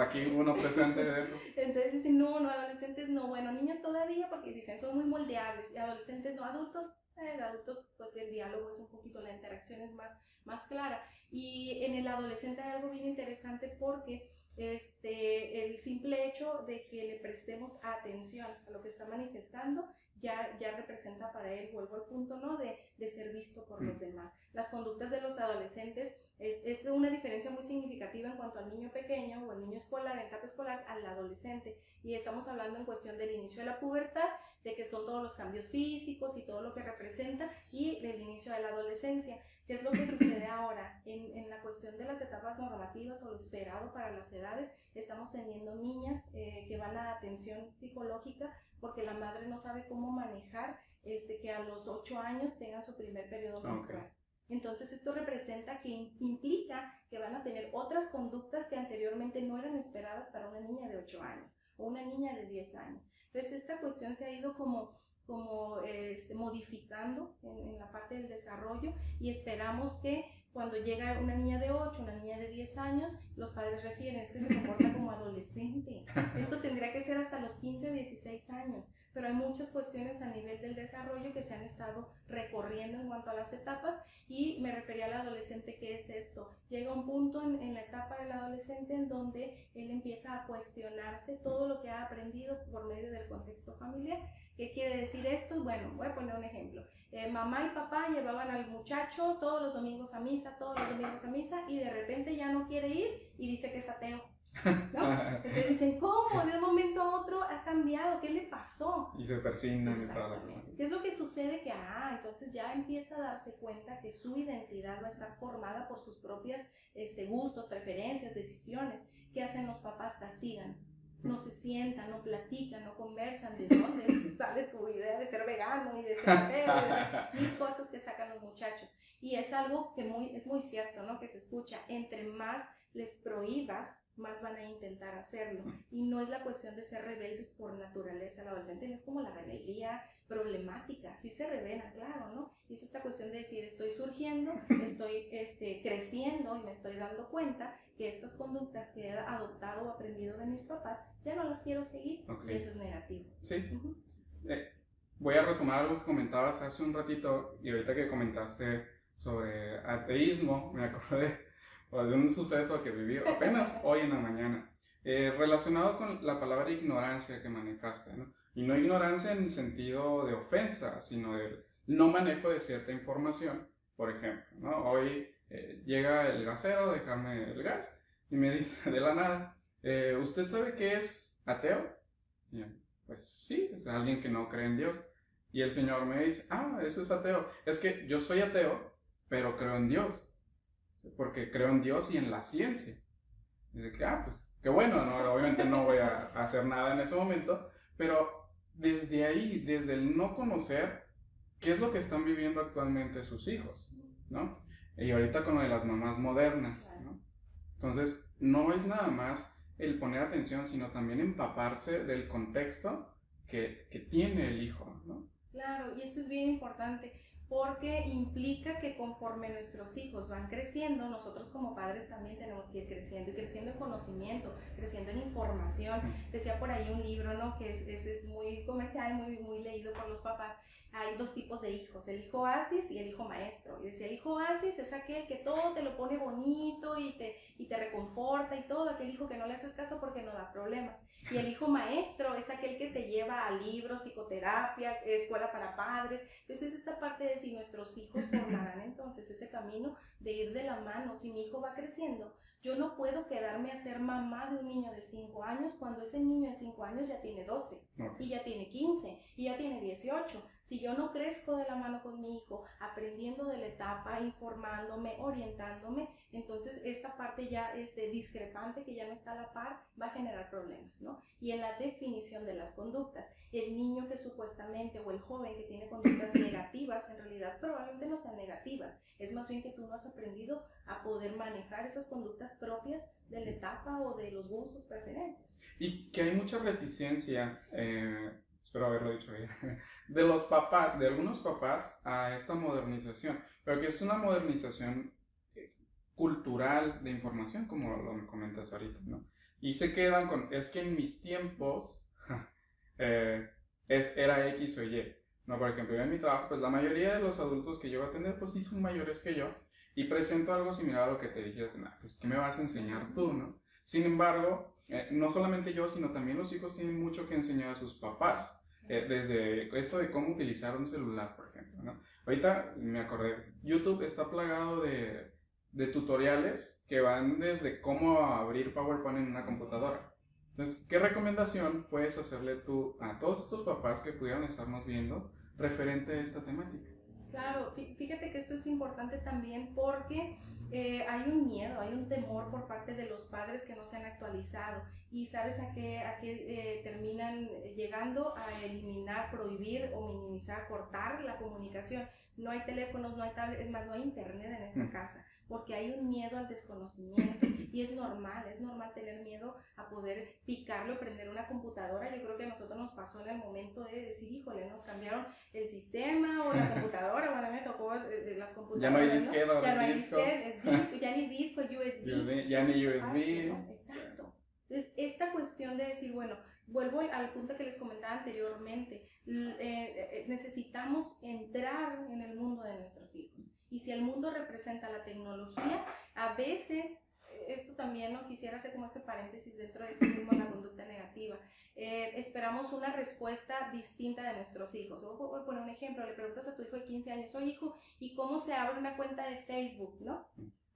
Aquí uno presente de esos. Entonces dicen, no, no, adolescentes no. Bueno, niños todavía porque dicen, son muy moldeables. Y adolescentes no, adultos, eh, adultos, pues el diálogo es un poquito, la interacción es más, más clara. Y en el adolescente hay algo bien interesante porque este, el simple hecho de que le prestemos atención a lo que está manifestando ya, ya representa para él, vuelvo al punto, ¿no? De, de ser visto por los mm. demás. Las conductas de los adolescentes es, es, una diferencia muy significativa en cuanto al niño pequeño o al niño escolar, en etapa escolar, al adolescente. Y estamos hablando en cuestión del inicio de la pubertad, de que son todos los cambios físicos y todo lo que representa, y del inicio de la adolescencia. ¿Qué es lo que sucede ahora? En, en, la cuestión de las etapas normativas o lo esperado para las edades, estamos teniendo niñas eh, que van a atención psicológica porque la madre no sabe cómo manejar este, que a los 8 años tengan su primer periodo menstrual. Entonces esto representa que implica que van a tener otras conductas que anteriormente no eran esperadas para una niña de 8 años o una niña de 10 años. Entonces esta cuestión se ha ido como, como este, modificando en, la parte del desarrollo y esperamos que cuando llega una niña de 8, una niña de 10 años, los padres refieren, es que se comporta como adolescente. Esto tendría que ser hasta los 15 o 16 años pero hay muchas cuestiones a nivel del desarrollo que se han estado recorriendo en cuanto a las etapas y me refería al adolescente, ¿qué es esto? Llega un punto en, la etapa del adolescente en donde él empieza a cuestionarse todo lo que ha aprendido por medio del contexto familiar. ¿Qué quiere decir esto? Bueno, voy a poner un ejemplo. Eh, mamá y papá llevaban al muchacho todos los domingos a misa, todos los domingos a misa y de repente ya no quiere ir y dice que es ateo entonces dicen, ¿cómo? De un momento a otro ha cambiado, ¿qué le pasó? Y se persignan y todo. ¿Qué es lo que sucede? Que, ah, entonces ya empieza a darse cuenta que su identidad va a estar formada por sus propias este, gustos, preferencias, decisiones. ¿Qué hacen los papás? Castigan. No se sientan, no platican, no conversan de dónde sale tu idea de ser vegano y de ser ateo, mil cosas que sacan los muchachos. Y es algo que muy, es muy cierto, ¿no? Que se escucha. Entre más les prohíbas, más van a intentar hacerlo. Y no es la cuestión de ser rebeldes por naturaleza. La adolescente es como la rebeldía problemática, sí se revela, claro, ¿no? Y es esta cuestión de decir, estoy surgiendo, estoy este, creciendo y me estoy dando cuenta que estas conductas que he adoptado o aprendido de mis papás, ya no las quiero seguir y eso es negativo. Sí. Eh, voy a retomar algo que comentabas hace un ratito y ahorita que comentaste sobre ateísmo, me acordé o de un suceso que viví apenas hoy en la mañana, eh, relacionado con la palabra ignorancia que manejaste, ¿no? Y no ignorancia en el sentido de ofensa, sino de no manejo de cierta información. Por ejemplo, ¿no? Hoy eh, llega el gasero a dejarme el gas y me dice de la nada, eh, ¿usted sabe qué es ateo? Y pues sí, es alguien que no cree en Dios. Y el Señor me dice, ah, eso es ateo. Es que yo soy ateo, pero creo en Dios porque creo en Dios y en la ciencia. Y de que, ah, pues qué bueno, ¿no? obviamente no voy a hacer nada en ese momento, pero desde ahí, desde el no conocer qué es lo que están viviendo actualmente sus hijos, ¿no? Y ahorita con lo de las mamás modernas, ¿no? Entonces, no es nada más el poner atención, sino también empaparse del contexto que, que tiene el hijo, ¿no? Claro, y esto es bien importante porque implica que conforme nuestros hijos van creciendo, nosotros como padres también tenemos que ir creciendo y creciendo en conocimiento, creciendo en información. Decía por ahí un libro, ¿no? Que es, es, muy comercial, muy, muy leído por los papás. Hay dos tipos de hijos, el hijo oasis y el hijo maestro. Y decía, el hijo oasis es aquel que todo te lo pone bonito y te, y te reconforta y todo, aquel hijo que no le haces caso porque no da problemas. Y el hijo maestro es aquel que te lleva a libros, psicoterapia, escuela para padres. Entonces es esta parte de si nuestros hijos formarán entonces ese camino de ir de la mano. Si mi hijo va creciendo, yo no puedo quedarme a ser mamá de un niño de 5 años cuando ese niño de 5 años ya tiene 12 y ya tiene 15 y ya tiene 18. Si yo no crezco de la mano con mi hijo, aprendiendo de la etapa, informándome, orientándome, entonces esta parte ya es de discrepante, que ya no está a la par, va a generar problemas, ¿no? Y en la definición de las conductas, el niño que supuestamente o el joven que tiene conductas negativas, en realidad probablemente no sean negativas, es más bien que tú no has aprendido a poder manejar esas conductas propias de la etapa o de los gustos preferentes. Y que hay mucha reticencia, eh, espero haberlo dicho bien, de los papás, de algunos papás, a esta modernización, pero que es una modernización eh, cultural de información, como lo comentas ahorita, ¿no? Y se quedan con, es que en mis tiempos eh, es, era X o Y. No, por ejemplo, en mi trabajo, pues la mayoría de los adultos que yo voy a atender, pues sí son mayores que yo. Y presento algo similar a lo que te dije, pues ¿qué me vas a enseñar tú, no? Sin embargo, eh, no solamente yo, sino también los hijos tienen mucho que enseñar a sus papás. Eh, desde esto de cómo utilizar un celular, por ejemplo. ¿no? Ahorita me acordé, YouTube está plagado de, de, tutoriales que van desde cómo abrir PowerPoint en una computadora. Entonces, ¿qué recomendación puedes hacerle tú a todos estos papás que pudieran estarnos viendo referente a esta temática? Claro, fíjate que esto es importante también porque eh, hay un miedo, hay un temor por parte de los padres que no se han actualizado y sabes a qué, a qué eh, terminan llegando a eliminar, prohibir o minimizar, cortar la comunicación. No hay teléfonos, no hay tablets, es más, no hay internet en esta mm. casa porque hay un miedo al desconocimiento y es normal, es normal tener miedo a poder picarlo, prender una computadora. Yo creo que a nosotros nos pasó en el momento de decir, híjole, nos cambiaron el sistema o la computadora, bueno, me tocó de, las computadoras. Ya no hay disquero, ya no hay disco. disco, ya ni disco, USB. Ya ni USB. Entonces, esta cuestión de decir, bueno, vuelvo al punto que les comentaba anteriormente, eh, eh, necesitamos entrar en el mundo de nuestros hijos y si el mundo representa la tecnología, a veces, eh, esto también no quisiera hacer como este paréntesis dentro de este mismo, la conducta negativa, eh, esperamos una respuesta distinta de nuestros hijos. Voy a poner un ejemplo, le preguntas a tu hijo de 15 años, oye hijo, ¿y cómo se abre una cuenta de Facebook? ¿No?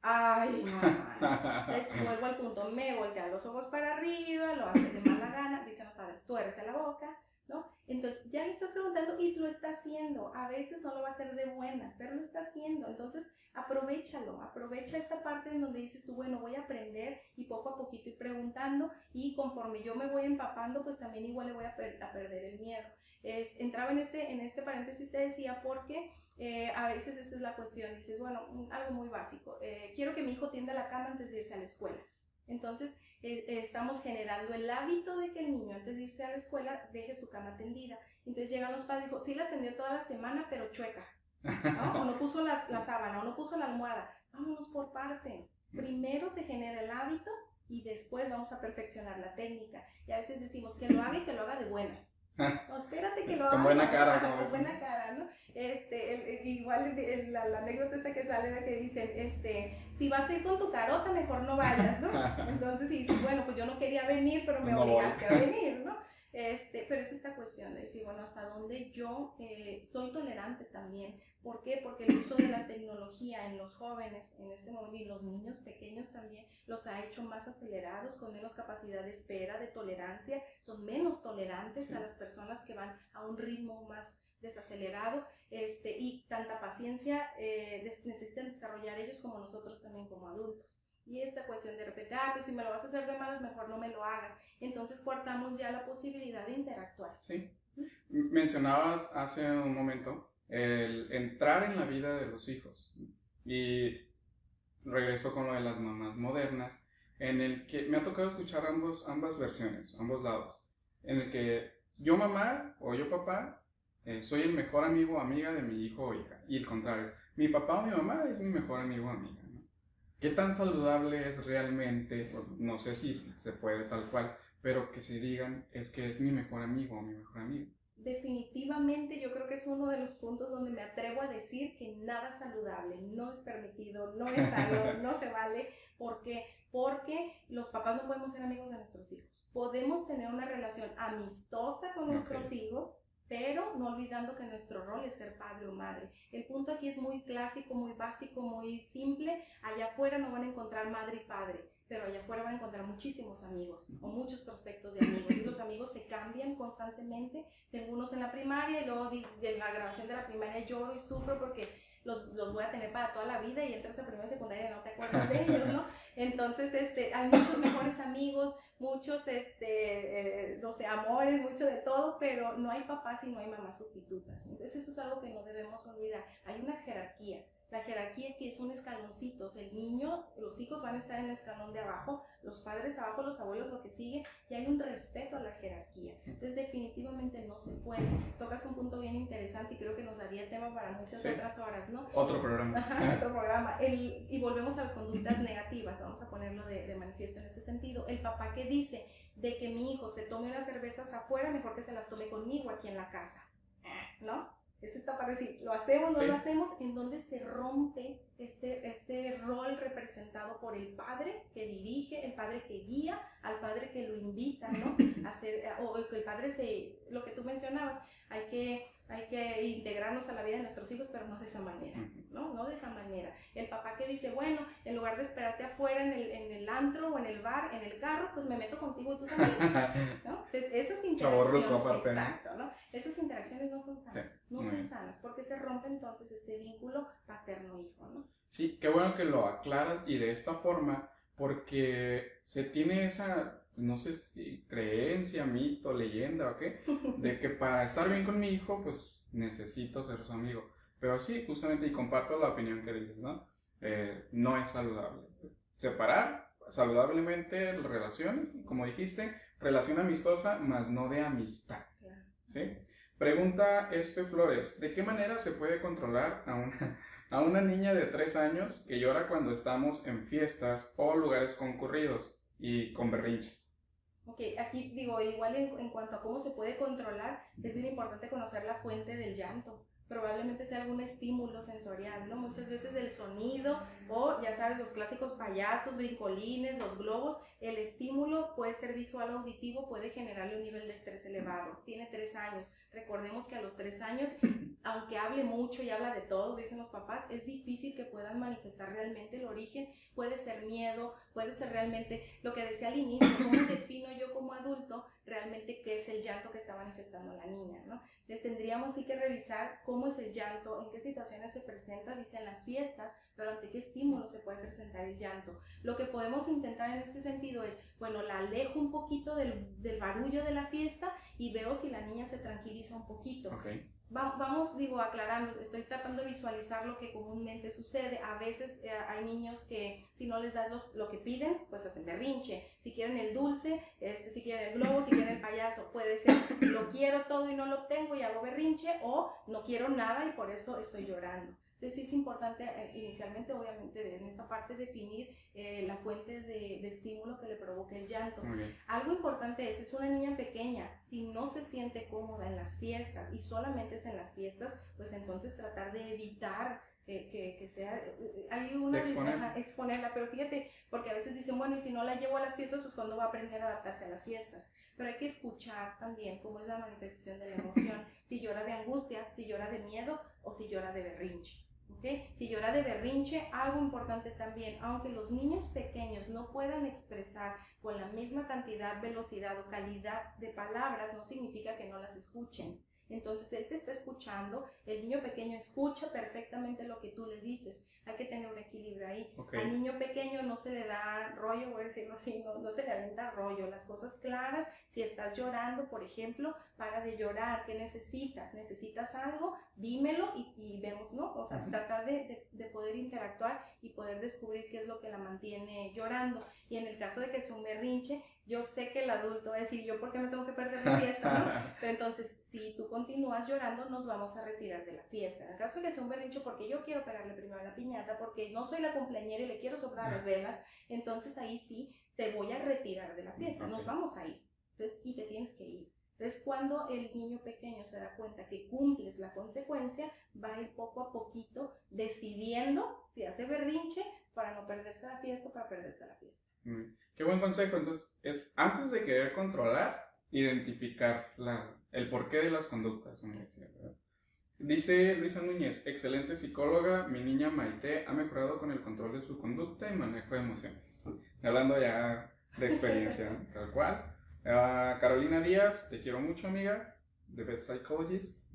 Ay, no, Entonces, vuelvo al punto, me voltea los ojos para arriba, lo hace de mala gana, dicen los padres, tuerce la boca, ¿no? Entonces ya le estás preguntando y lo está haciendo. A veces no lo va a hacer de buenas, pero lo está haciendo. Entonces aprovechalo, aprovecha esta parte en donde dices tú, bueno, voy a aprender y poco a poquito ir preguntando y conforme yo me voy empapando, pues también igual le voy a, perder el miedo. Es, entraba en este, en este paréntesis, te decía, porque eh, a veces esta es la cuestión, dices, bueno, algo muy básico, eh, quiero que mi hijo tienda la cama antes de irse a la escuela. Entonces, eh, estamos generando el hábito de que el niño antes de irse a la escuela deje su cama tendida. Entonces llegan los padres y dicen, sí la atendió toda la semana, pero chueca. ¿No? O no puso la, la sábana, o no puso la almohada. Vámonos por parte. Primero se genera el hábito y después vamos a perfeccionar la técnica. Y a veces decimos que lo haga y que lo haga de buenas. No, espérate que lo haga. Con buena cara. Con buena cara, ¿no? Este, igual la, anécdota esta que sale de que dicen, este, si vas a ir con tu carota, mejor no vayas, ¿no? Entonces, si dices, bueno, pues yo no quería venir, pero me obligaste a venir, ¿no? Este, pero es esta cuestión de decir, bueno, hasta dónde yo eh, soy tolerante también. ¿Por qué? Porque el uso de la tecnología en los jóvenes en este momento y los niños pequeños también los ha hecho más acelerados, con menos capacidad de espera, de tolerancia, son menos tolerantes a las personas que van a un ritmo más desacelerado este, y tanta paciencia eh, necesitan desarrollar ellos como nosotros también como adultos. Y esta cuestión de repente, ah, pues si me lo vas a hacer de malas, mejor no me lo hagas. Entonces cortamos ya la posibilidad de interactuar. Sí. Mencionabas hace un momento el entrar en la vida de los hijos. Y regreso con lo de las mamás modernas, en el que me ha tocado escuchar ambos, ambas versiones, ambos lados. En el que yo mamá o yo papá eh, soy el mejor amigo o amiga de mi hijo o hija. Y el contrario, mi papá o mi mamá es mi mejor amigo o amiga. ¿Qué tan saludable es realmente? No sé si se puede tal cual, pero que se digan es que es mi mejor amigo o mi mejor amigo. Definitivamente yo creo que es uno de los puntos donde me atrevo a decir que nada saludable, no es permitido, no es sano, no se vale. ¿Por qué? Porque los papás no podemos ser amigos de nuestros hijos. Podemos tener una relación amistosa con nuestros hijos, pero no olvidando que nuestro rol es ser padre o madre. El punto aquí es muy clásico, muy básico, muy simple. Allá afuera no van a encontrar madre y padre, pero allá afuera van a encontrar muchísimos amigos o muchos prospectos de amigos. Y los amigos se cambian constantemente. Tengo unos en la primaria y luego de la grabación de la primaria lloro y sufro porque los, los, voy a tener para toda la vida y entras a primera y secundaria y no te acuerdas de ellos, ¿no? Entonces, este, hay muchos mejores amigos, muchos, este, eh, amores, mucho de todo, pero no hay papás y no hay mamás sustitutas. Entonces, eso es algo que no debemos olvidar. Hay una jerarquía. La jerarquía que son escaloncitos. El niño, los hijos van a estar en el escalón de abajo, los padres abajo, los abuelos lo que sigue, y hay un respeto a la jerarquía. Entonces definitivamente no se puede. Tocas un punto bien interesante y creo que nos daría tema para muchas otras horas, ¿no? Otro programa. otro programa. y volvemos a las conductas negativas, vamos a ponerlo de, de manifiesto en este sentido. El papá que dice de que mi hijo se tome unas cervezas afuera, mejor que se las tome conmigo aquí en la casa, ¿no? Esto está para decir, lo hacemos, no lo hacemos, en donde se rompe este, este rol representado por el padre que dirige, el padre que guía, al padre que lo invita, ¿no? A hacer, o que el padre se, lo que tú mencionabas, hay que hay que integrarnos a la vida de nuestros hijos, pero no de esa manera, ¿no? No de esa manera. El papá que dice, bueno, en lugar de esperarte afuera en el, en el antro o en el bar, en el carro, pues me meto contigo y tus amigos, ¿no? Entonces, esas interacciones, exacto, ¿no? Esas interacciones no son sanas, no son sanas, porque se rompe entonces este vínculo paterno-hijo, ¿no? Sí, qué bueno que lo aclaras y de esta forma, porque se tiene esa, no sé si creencia, mito, leyenda o qué, de que para estar bien con mi hijo, pues necesito ser su amigo. Pero sí, justamente, y comparto la opinión que dices, ¿no? Eh, no es saludable. Separar saludablemente las relaciones, como dijiste, relación amistosa, más no de amistad. ¿Sí? Pregunta Espe Flores, ¿de qué manera se puede controlar a una, a una niña de 3 años que llora cuando estamos en fiestas o lugares concurridos y con berrinches? Ok, aquí digo, igual en, cuanto a cómo se puede controlar, es bien importante conocer la fuente del llanto probablemente sea algún estímulo sensorial, ¿no? Muchas veces el sonido o ya sabes los clásicos payasos, brincolines, los globos, el estímulo puede ser visual o auditivo, puede generarle un nivel de estrés elevado. Tiene tres años. Recordemos que a los tres años, aunque hable mucho y habla de todo, dicen los papás, es difícil que puedan manifestar realmente el origen. Puede ser miedo, puede ser realmente lo que decía al inicio, cómo defino yo como adulto realmente qué es el llanto que está manifestando la niña, ¿no? Entonces tendríamos sí que revisar cómo es el llanto, en qué situaciones se presenta, dice en las fiestas, pero ante qué estímulo se puede presentar el llanto. Lo que podemos intentar en este sentido es, bueno, la alejo un poquito del, del barullo de la fiesta y veo si la niña se tranquiliza un poquito. Okay vamos, digo, aclarando, estoy tratando de visualizar lo que comúnmente sucede. A veces eh, hay niños que si no les das lo que piden, pues hacen berrinche. Si quieren el dulce, este, si quieren el globo, si quieren el payaso, puede ser lo quiero todo y no lo tengo y hago berrinche o no quiero nada y por eso estoy llorando. Entonces sí es importante eh, inicialmente, obviamente, en esta parte definir eh, la fuente de, estímulo que le provoque el llanto. Algo importante es, es una niña pequeña, si no se siente cómoda en las fiestas y solamente es en las fiestas, pues entonces tratar de evitar que, que, sea, eh, hay una exponerla. exponerla, pero fíjate, porque a veces dicen, bueno, y si no la llevo a las fiestas, pues cuando va a aprender a adaptarse a las fiestas. Pero hay que escuchar también cómo es la manifestación de la emoción, si llora de angustia, si llora de miedo o si llora de berrinche. Si llora de berrinche, algo importante también, aunque los niños pequeños no puedan expresar con la misma cantidad, velocidad o calidad de palabras, no significa que no las escuchen. Entonces él te está escuchando, el niño pequeño escucha perfectamente lo que tú le dices. Hay que tener un equilibrio ahí. Al niño pequeño no se le da rollo, voy a decirlo así, no, no se le avienta rollo. Las cosas claras, si estás llorando, por ejemplo, para de llorar. ¿Qué necesitas? ¿Necesitas algo? Dímelo y, vemos, ¿no? O sea, tratar de, de, poder interactuar y poder descubrir qué es lo que la mantiene llorando. Y en el caso de que es un berrinche, yo sé que el adulto va a decir, ¿yo por qué me tengo que perder la fiesta? ¿no? Pero entonces, si tú continúas llorando, nos vamos a retirar de la fiesta. En el caso de que sea un berrinche porque yo quiero pegarle primero a la piñata, porque no soy la cumpleañera y le quiero soplar las velas, entonces ahí sí te voy a retirar de la fiesta, nos vamos a ir. Entonces, y te tienes que ir. Entonces, cuando el niño pequeño se da cuenta que cumples la consecuencia, va a ir poco a poquito decidiendo si hace berrinche para no perderse la fiesta o para perderse la fiesta. Qué buen consejo. Entonces, es antes de querer controlar, identificar la, el porqué de las conductas. Dice Luisa Núñez, excelente psicóloga, mi niña Maite ha mejorado con el control de su conducta y manejo de emociones. Hablando ya de experiencia, tal cual. Uh, Carolina Díaz, te quiero mucho amiga, The Best Psychologist.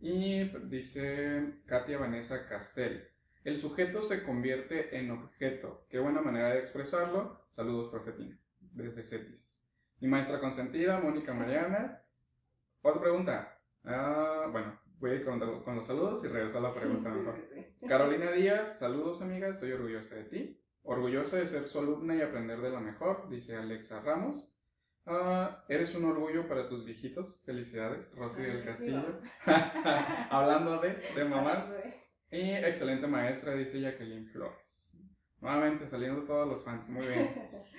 Y dice Katia Vanessa Castel, el sujeto se convierte en objeto. Qué buena manera de expresarlo. Saludos, profetina. Desde CETIS. Mi maestra consentida, Mónica Mariana. Otra pregunta. Ah, bueno, voy a ir con, los saludos y regreso a la pregunta mejor. Carolina Díaz, saludos amiga, estoy orgullosa de ti. Orgullosa de ser su alumna y aprender de la mejor, dice Alexa Ramos. Ah, eres un orgullo para tus viejitos. Felicidades, Rosy del Castillo. Hablando de, de mamás. Y excelente maestra, dice Jacqueline Flores. Nuevamente saliendo todos los fans, muy bien.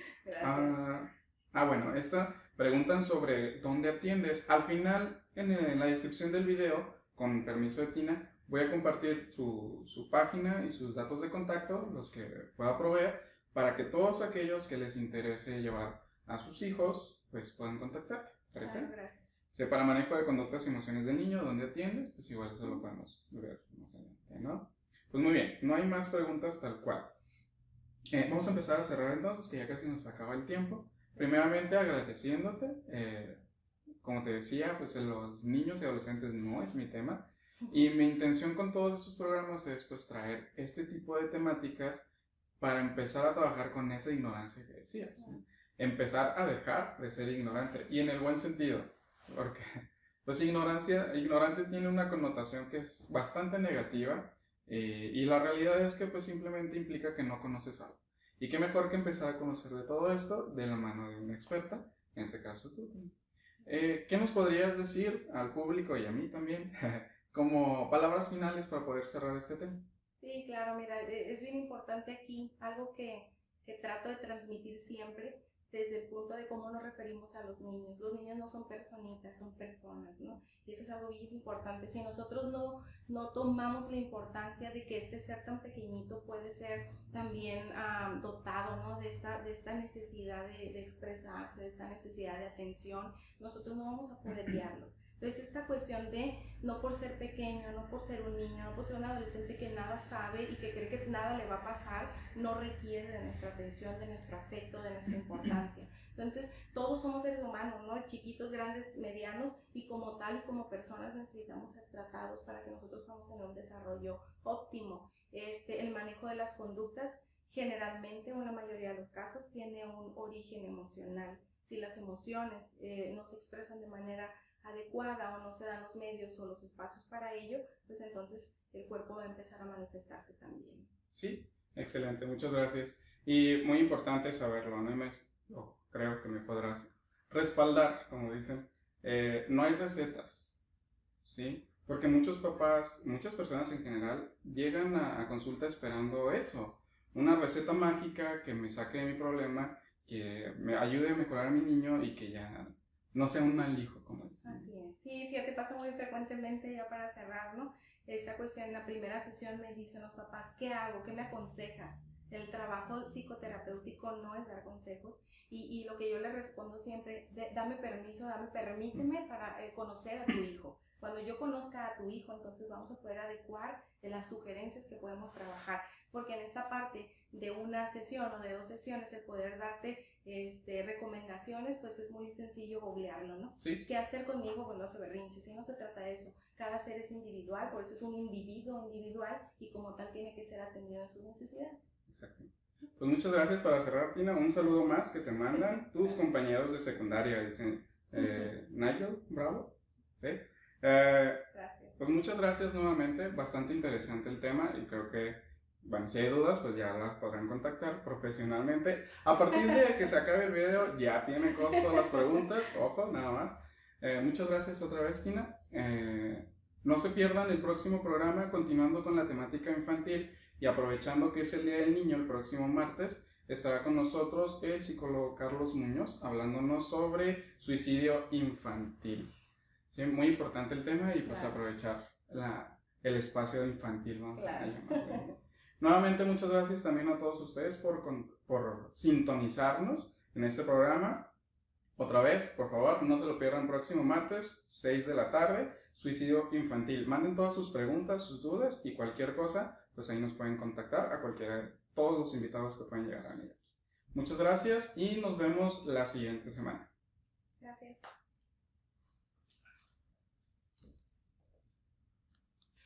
ah, ah, bueno, esta preguntan sobre dónde atiendes. Al final, en, la descripción del video, con permiso de Tina, voy a compartir su, su, página y sus datos de contacto, los que pueda proveer, para que todos aquellos que les interese llevar a sus hijos, pues puedan contactarte. ¿Parece? gracias para manejo de conductas y emociones del niño, ¿dónde atiendes? Pues igual eso lo podemos ver más adelante, ¿no? Pues muy bien, no hay más preguntas tal cual. Eh, vamos a empezar a cerrar entonces, que ya casi nos acaba el tiempo. Primeramente agradeciéndote, eh, como te decía, pues los niños y adolescentes no es mi tema, Y mi intención con todos estos programas es pues traer este tipo de temáticas para empezar a trabajar con esa ignorancia que decías. Empezar a dejar de ser ignorante y en el buen sentido, porque pues ignorancia, ignorante tiene una connotación que es bastante negativa eh, y la realidad es que pues simplemente implica que no conoces algo. Y qué mejor que empezar a conocer de todo esto de la mano de una experta, en este caso tú. Eh, ¿Qué nos podrías decir al público y a mí también como palabras finales para poder cerrar este tema? Sí, claro, mira, e, es bien importante aquí algo que, que trato de transmitir siempre desde el punto de cómo nos referimos a los niños. Los niños no son personitas, son personas, ¿no? Y eso es algo bien importante. Si nosotros no, no tomamos la importancia de que este ser tan pequeñito puede ser también ah, dotado, ¿no? De esta, de esta necesidad de, de, expresarse, de esta necesidad de atención, nosotros no vamos a poder guiarlos. Entonces esta cuestión de no por ser pequeño, no por ser un niño, no por ser un adolescente que nada sabe y que cree que nada le va a pasar, no requiere de nuestra atención, de nuestro afecto, de nuestra importancia. Entonces todos somos seres humanos, ¿no? Chiquitos, grandes, medianos y como tal y como personas necesitamos ser tratados para que nosotros podamos tener un desarrollo óptimo. Este, el manejo de las conductas generalmente, en la mayoría de los casos, tiene un origen emocional. Si las emociones eh, no se expresan de manera adecuada o no se dan los medios o los espacios para ello, pues entonces el cuerpo va a empezar a manifestarse también. Sí, excelente, muchas gracias. Y muy importante saberlo, ¿no? Yo creo que me podrás respaldar, como dicen. Eh, no hay recetas, ¿sí? Porque muchos papás, muchas personas en general, llegan a, a consulta esperando eso, una receta mágica que me saque de mi problema, que me ayude a mejorar a mi niño y que ya no sea un mal hijo, como dicen. Así es. Sí, fíjate, pasa muy frecuentemente ya para cerrar, ¿no? Esta cuestión, en la primera sesión me dicen los papás, ¿qué hago? ¿Qué me aconsejas? El trabajo psicoterapéutico no es dar consejos y, y lo que yo le respondo siempre, dame permiso, dame, permíteme para eh, conocer a tu hijo. Cuando yo conozca a tu hijo, entonces vamos a poder adecuar de las sugerencias que podemos trabajar, porque en esta parte de una sesión o de dos sesiones, el poder darte este, recomendaciones, pues es muy sencillo googlearlo, ¿no? Sí. ¿Qué hacer conmigo cuando hace berrinche? Si no se trata de eso. Cada ser es individual, por eso es un individuo individual y como tal tiene que ser atendido en sus necesidades. Exacto. Pues muchas gracias para cerrar, Tina. Un saludo más que te mandan tus compañeros de secundaria, dicen eh, Nigel, bravo. ¿Sí? Eh, gracias. Pues muchas gracias nuevamente, bastante interesante el tema y creo que bueno, si hay dudas, pues ya las podrán contactar profesionalmente. A partir de que se acabe el video, ya tiene costo las preguntas, ojo, nada más. Eh, muchas gracias otra vez, Tina. Eh, no se pierdan el próximo programa, continuando con la temática infantil y aprovechando que es el Día del Niño el próximo martes, estará con nosotros el psicólogo Carlos Muñoz hablándonos sobre suicidio infantil. Sí, muy importante el tema y pues aprovechar la, el espacio infantil, vamos a llamarlo. Nuevamente, muchas gracias también a todos ustedes por, por sintonizarnos en este programa. Otra vez, por favor, no se lo pierdan próximo martes, 6 de la tarde, suicidio infantil. Manden todas sus preguntas, sus dudas y cualquier cosa, pues ahí nos pueden contactar a cualquiera todos los invitados que pueden llegar a venir. Muchas gracias y nos vemos la siguiente semana.